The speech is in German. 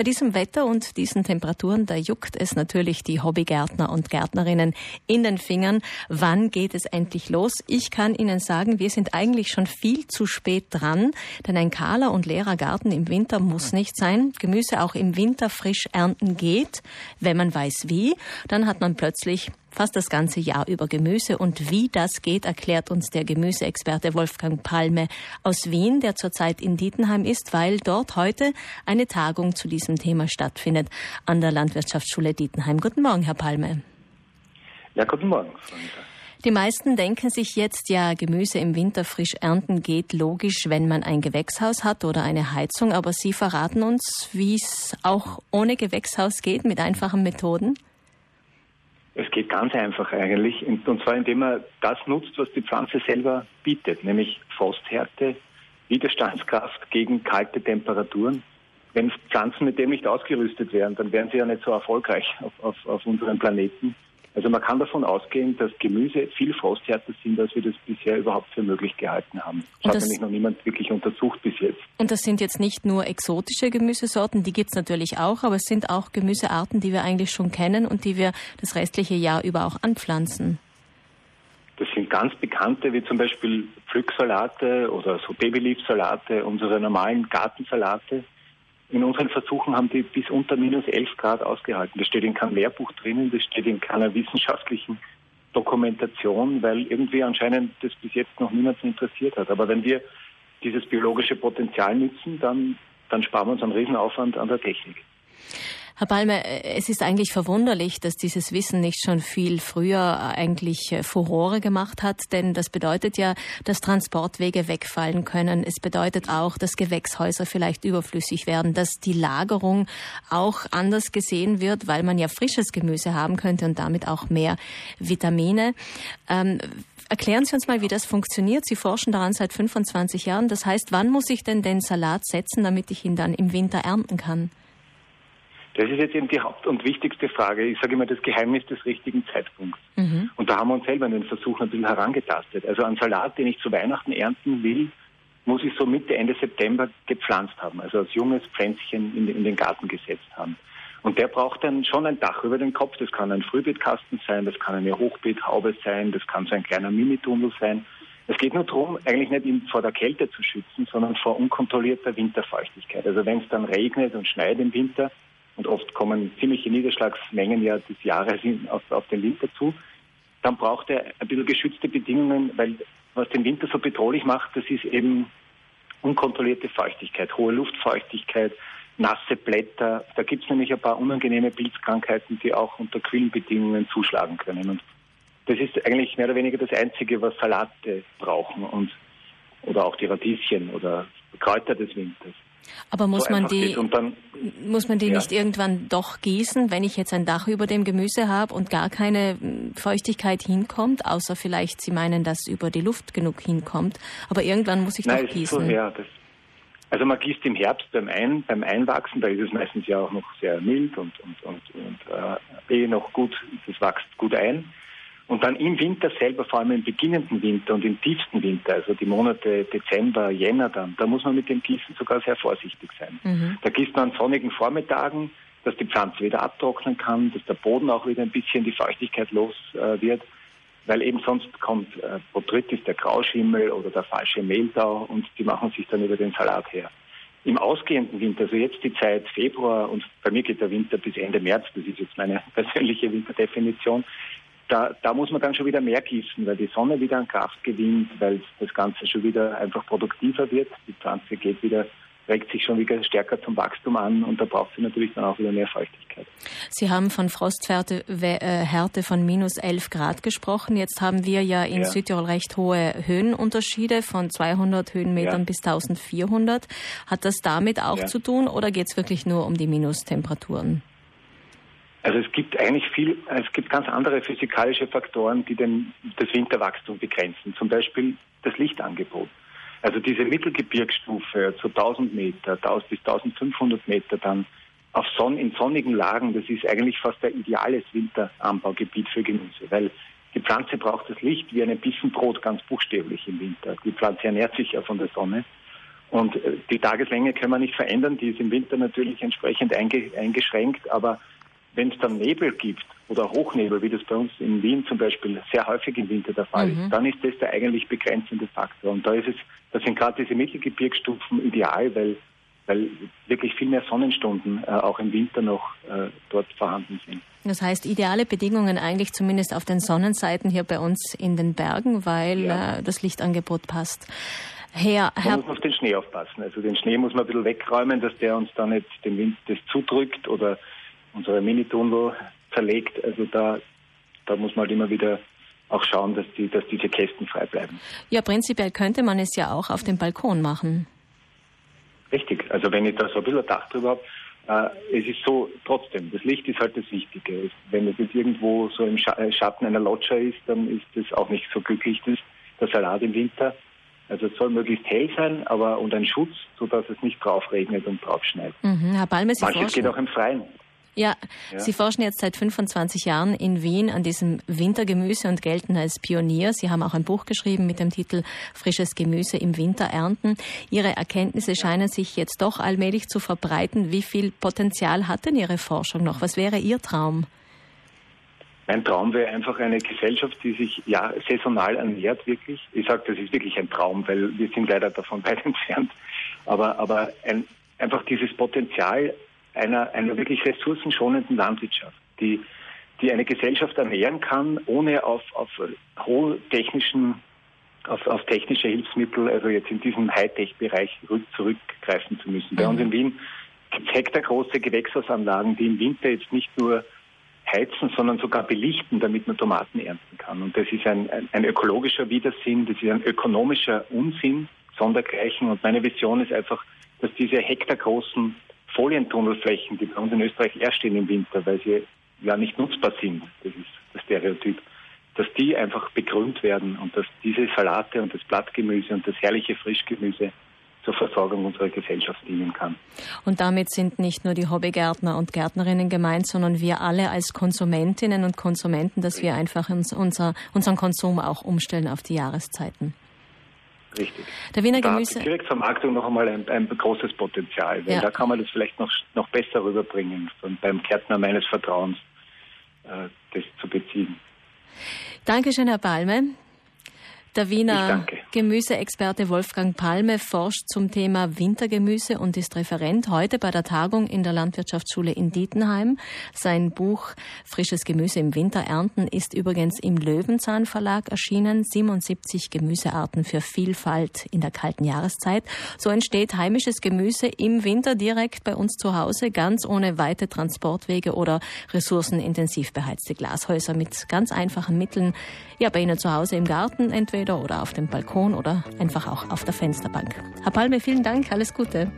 Bei diesem Wetter und diesen Temperaturen, da juckt es natürlich die Hobbygärtner und Gärtnerinnen in den Fingern. Wann geht es endlich los? Ich kann Ihnen sagen, wir sind eigentlich schon viel zu spät dran, denn ein kahler und leerer Garten im Winter muss nicht sein. Gemüse auch im Winter frisch ernten geht, wenn man weiß wie. Dann hat man plötzlich fast das ganze Jahr über Gemüse. Und wie das geht, erklärt uns der Gemüseexperte Wolfgang Palme aus Wien, der zurzeit in Dietenheim ist, weil dort heute eine Tagung zu diesem Thema stattfindet an der Landwirtschaftsschule Dietenheim. Guten Morgen, Herr Palme. Ja, guten Morgen. Die meisten denken sich jetzt, ja, Gemüse im Winter frisch ernten geht logisch, wenn man ein Gewächshaus hat oder eine Heizung. Aber Sie verraten uns, wie es auch ohne Gewächshaus geht, mit einfachen Methoden. Es geht ganz einfach eigentlich, und zwar indem man das nutzt, was die Pflanze selber bietet, nämlich Frosthärte, Widerstandskraft gegen kalte Temperaturen. Wenn Pflanzen mit dem nicht ausgerüstet wären, dann wären sie ja nicht so erfolgreich auf, auf, auf unserem Planeten. Also man kann davon ausgehen, dass Gemüse viel frosthärter sind, als wir das bisher überhaupt für möglich gehalten haben. Das, das hat nämlich noch niemand wirklich untersucht bis jetzt. Und das sind jetzt nicht nur exotische Gemüsesorten, die gibt es natürlich auch, aber es sind auch Gemüsearten, die wir eigentlich schon kennen und die wir das restliche Jahr über auch anpflanzen. Das sind ganz bekannte, wie zum Beispiel Pflücksalate oder so Babyleaf-Salate, unsere normalen Gartensalate. In unseren Versuchen haben die bis unter minus 11 Grad ausgehalten. Das steht in keinem Lehrbuch drinnen, das steht in keiner wissenschaftlichen Dokumentation, weil irgendwie anscheinend das bis jetzt noch niemanden interessiert hat. Aber wenn wir dieses biologische Potenzial nützen, dann, dann sparen wir uns einen Riesenaufwand an der Technik. Herr Palme, es ist eigentlich verwunderlich, dass dieses Wissen nicht schon viel früher eigentlich äh, Furore gemacht hat, denn das bedeutet ja, dass Transportwege wegfallen können. Es bedeutet auch, dass Gewächshäuser vielleicht überflüssig werden, dass die Lagerung auch anders gesehen wird, weil man ja frisches Gemüse haben könnte und damit auch mehr Vitamine. Ähm, Erklären Sie uns mal, wie das funktioniert. Sie forschen daran seit 25 Jahren. Das heißt, wann muss ich denn den Salat setzen, damit ich ihn dann im Winter ernten kann? Das ist jetzt eben die haupt- und wichtigste Frage. Ich sage immer das Geheimnis des richtigen Zeitpunkts. Mhm. Und da haben wir uns selber in den Versuchen ein bisschen herangetastet. Also einen Salat, den ich zu Weihnachten ernten will, muss ich so Mitte, Ende September gepflanzt haben, also als junges Pflänzchen in, in den Garten gesetzt haben. Und der braucht dann schon ein Dach über den Kopf. Das kann ein Frühbeetkasten sein, das kann eine Hochbeethaube sein, das kann so ein kleiner Minitunnel sein. Es geht nur darum, eigentlich nicht vor der Kälte zu schützen, sondern vor unkontrollierter Winterfeuchtigkeit. Also wenn es dann regnet und schneit im Winter, und oft kommen ziemliche Niederschlagsmengen ja des Jahres auf, auf den Winter zu, dann braucht er ein bisschen geschützte Bedingungen, weil was den Winter so bedrohlich macht, das ist eben unkontrollierte Feuchtigkeit, hohe Luftfeuchtigkeit, nasse Blätter. Da gibt es nämlich ein paar unangenehme Pilzkrankheiten, die auch unter kühlen Bedingungen zuschlagen können. Und das ist eigentlich mehr oder weniger das Einzige, was Salate brauchen und oder auch die Radieschen oder Kräuter des Winters. Aber muss so man die, dann, muss man die ja. nicht irgendwann doch gießen, wenn ich jetzt ein Dach über dem Gemüse habe und gar keine hm, Feuchtigkeit hinkommt, außer vielleicht Sie meinen, dass über die Luft genug hinkommt. Aber irgendwann muss ich Nein, doch gießen. So, ja, das, also man gießt im Herbst beim, Ein, beim Einwachsen, da ist es meistens ja auch noch sehr mild und, und, und, und äh, eh noch gut, das wächst gut ein. Und dann im Winter selber, vor allem im beginnenden Winter und im tiefsten Winter, also die Monate Dezember, Jänner dann, da muss man mit dem Gießen sogar sehr vorsichtig sein. Mhm. Da gießt man an sonnigen Vormittagen, dass die Pflanze wieder abtrocknen kann, dass der Boden auch wieder ein bisschen die Feuchtigkeit los äh, wird, weil eben sonst kommt äh, Botrytis, der Grauschimmel oder der falsche Mehltau und die machen sich dann über den Salat her. Im ausgehenden Winter, also jetzt die Zeit Februar und bei mir geht der Winter bis Ende März, das ist jetzt meine persönliche Winterdefinition, da, da muss man dann schon wieder mehr gießen, weil die Sonne wieder an Kraft gewinnt, weil das Ganze schon wieder einfach produktiver wird. Die Pflanze geht wieder regt sich schon wieder stärker zum Wachstum an und da braucht sie natürlich dann auch wieder mehr Feuchtigkeit. Sie haben von Frosthärte äh, Härte von minus 11 Grad gesprochen. Jetzt haben wir ja in ja. Südtirol recht hohe Höhenunterschiede von 200 Höhenmetern ja. bis 1400. Hat das damit auch ja. zu tun oder geht es wirklich nur um die Minustemperaturen? Also es gibt eigentlich viel, es gibt ganz andere physikalische Faktoren, die den, das Winterwachstum begrenzen. Zum Beispiel das Lichtangebot. Also diese Mittelgebirgsstufe zu 1000 Meter, 1000 bis 1500 Meter dann auf Sonn in sonnigen Lagen, das ist eigentlich fast ein ideales Winteranbaugebiet für Gemüse, weil die Pflanze braucht das Licht wie ein Bissen Brot ganz buchstäblich im Winter. Die Pflanze ernährt sich ja von der Sonne. Und äh, die Tageslänge können wir nicht verändern, die ist im Winter natürlich entsprechend eingeschränkt, aber wenn es dann Nebel gibt oder Hochnebel, wie das bei uns in Wien zum Beispiel sehr häufig im Winter der Fall mhm. ist, dann ist das der eigentlich begrenzende Faktor. Und da ist es, da sind gerade diese Mittelgebirgsstufen ideal, weil, weil wirklich viel mehr Sonnenstunden äh, auch im Winter noch äh, dort vorhanden sind. Das heißt, ideale Bedingungen eigentlich zumindest auf den Sonnenseiten hier bei uns in den Bergen, weil ja. äh, das Lichtangebot passt. Herr, Herr man muss auf den Schnee aufpassen. Also den Schnee muss man ein bisschen wegräumen, dass der uns dann nicht den Wind das zudrückt oder unsere Minitunnel zerlegt. Also da, da muss man halt immer wieder auch schauen, dass, die, dass diese Kästen frei bleiben. Ja, prinzipiell könnte man es ja auch auf dem Balkon machen. Richtig. Also wenn ich da so ein bisschen Dach drüber habe, äh, es ist so, trotzdem, das Licht ist halt das Wichtige. Wenn es jetzt irgendwo so im äh, Schatten einer Loggia ist, dann ist das auch nicht so glücklich, das, der Salat im Winter. Also es soll möglichst hell sein, aber und ein Schutz, sodass es nicht drauf regnet und drauf schneit. Mhm, Herr Balme, Sie Manches geht auch im Freien. Ja, ja, Sie forschen jetzt seit 25 Jahren in Wien an diesem Wintergemüse und gelten als Pionier. Sie haben auch ein Buch geschrieben mit dem Titel Frisches Gemüse im Winter ernten. Ihre Erkenntnisse scheinen sich jetzt doch allmählich zu verbreiten. Wie viel Potenzial hat denn Ihre Forschung noch? Was wäre Ihr Traum? Mein Traum wäre einfach eine Gesellschaft, die sich ja saisonal ernährt, wirklich. Ich sage, das ist wirklich ein Traum, weil wir sind leider davon weit entfernt. Aber, aber ein, einfach dieses Potenzial einer, einer wirklich ressourcenschonenden Landwirtschaft, die, die eine Gesellschaft ernähren kann, ohne auf, auf hohe technischen, auf, auf technische Hilfsmittel, also jetzt in diesem Hightech-Bereich zurückgreifen zu müssen. Bei uns in. Wien gibt es hektargroße Gewächshausanlagen, die im Winter jetzt nicht nur heizen, sondern sogar belichten, damit man Tomaten ernten kann. Und das ist ein, ein, ein ökologischer Widersinn, das ist ein ökonomischer Unsinn, sondergleichen. Und meine Vision ist einfach, dass diese hektargroßen Folientunnelflächen, die bei uns in Österreich erst stehen im Winter, weil sie ja nicht nutzbar sind, das ist das Stereotyp, dass die einfach begrünt werden und dass diese Salate und das Blattgemüse und das herrliche Frischgemüse zur Versorgung unserer Gesellschaft dienen kann. Und damit sind nicht nur die Hobbygärtner und Gärtnerinnen gemeint, sondern wir alle als Konsumentinnen und Konsumenten, dass wir einfach uns, unser, unseren Konsum auch umstellen auf die Jahreszeiten. Richtig. Der Wiener Gemüse. Da direkt Vermarktung noch einmal ein, ein großes Potenzial, weil ja. da kann man das vielleicht noch, noch besser rüberbringen, beim Gärtner meines Vertrauens äh, das zu beziehen. Dankeschön, Herr Palme. Der Wiener Gemüseexperte Wolfgang Palme forscht zum Thema Wintergemüse und ist Referent heute bei der Tagung in der Landwirtschaftsschule in Dietenheim. Sein Buch Frisches Gemüse im Winter ernten ist übrigens im Löwenzahn Verlag erschienen. 77 Gemüsearten für Vielfalt in der kalten Jahreszeit. So entsteht heimisches Gemüse im Winter direkt bei uns zu Hause, ganz ohne weite Transportwege oder ressourcenintensiv beheizte Glashäuser mit ganz einfachen Mitteln. Ja, bei Ihnen zu Hause im Garten entweder oder auf dem Balkon oder einfach auch auf der Fensterbank. Herr Palme, vielen Dank, alles Gute.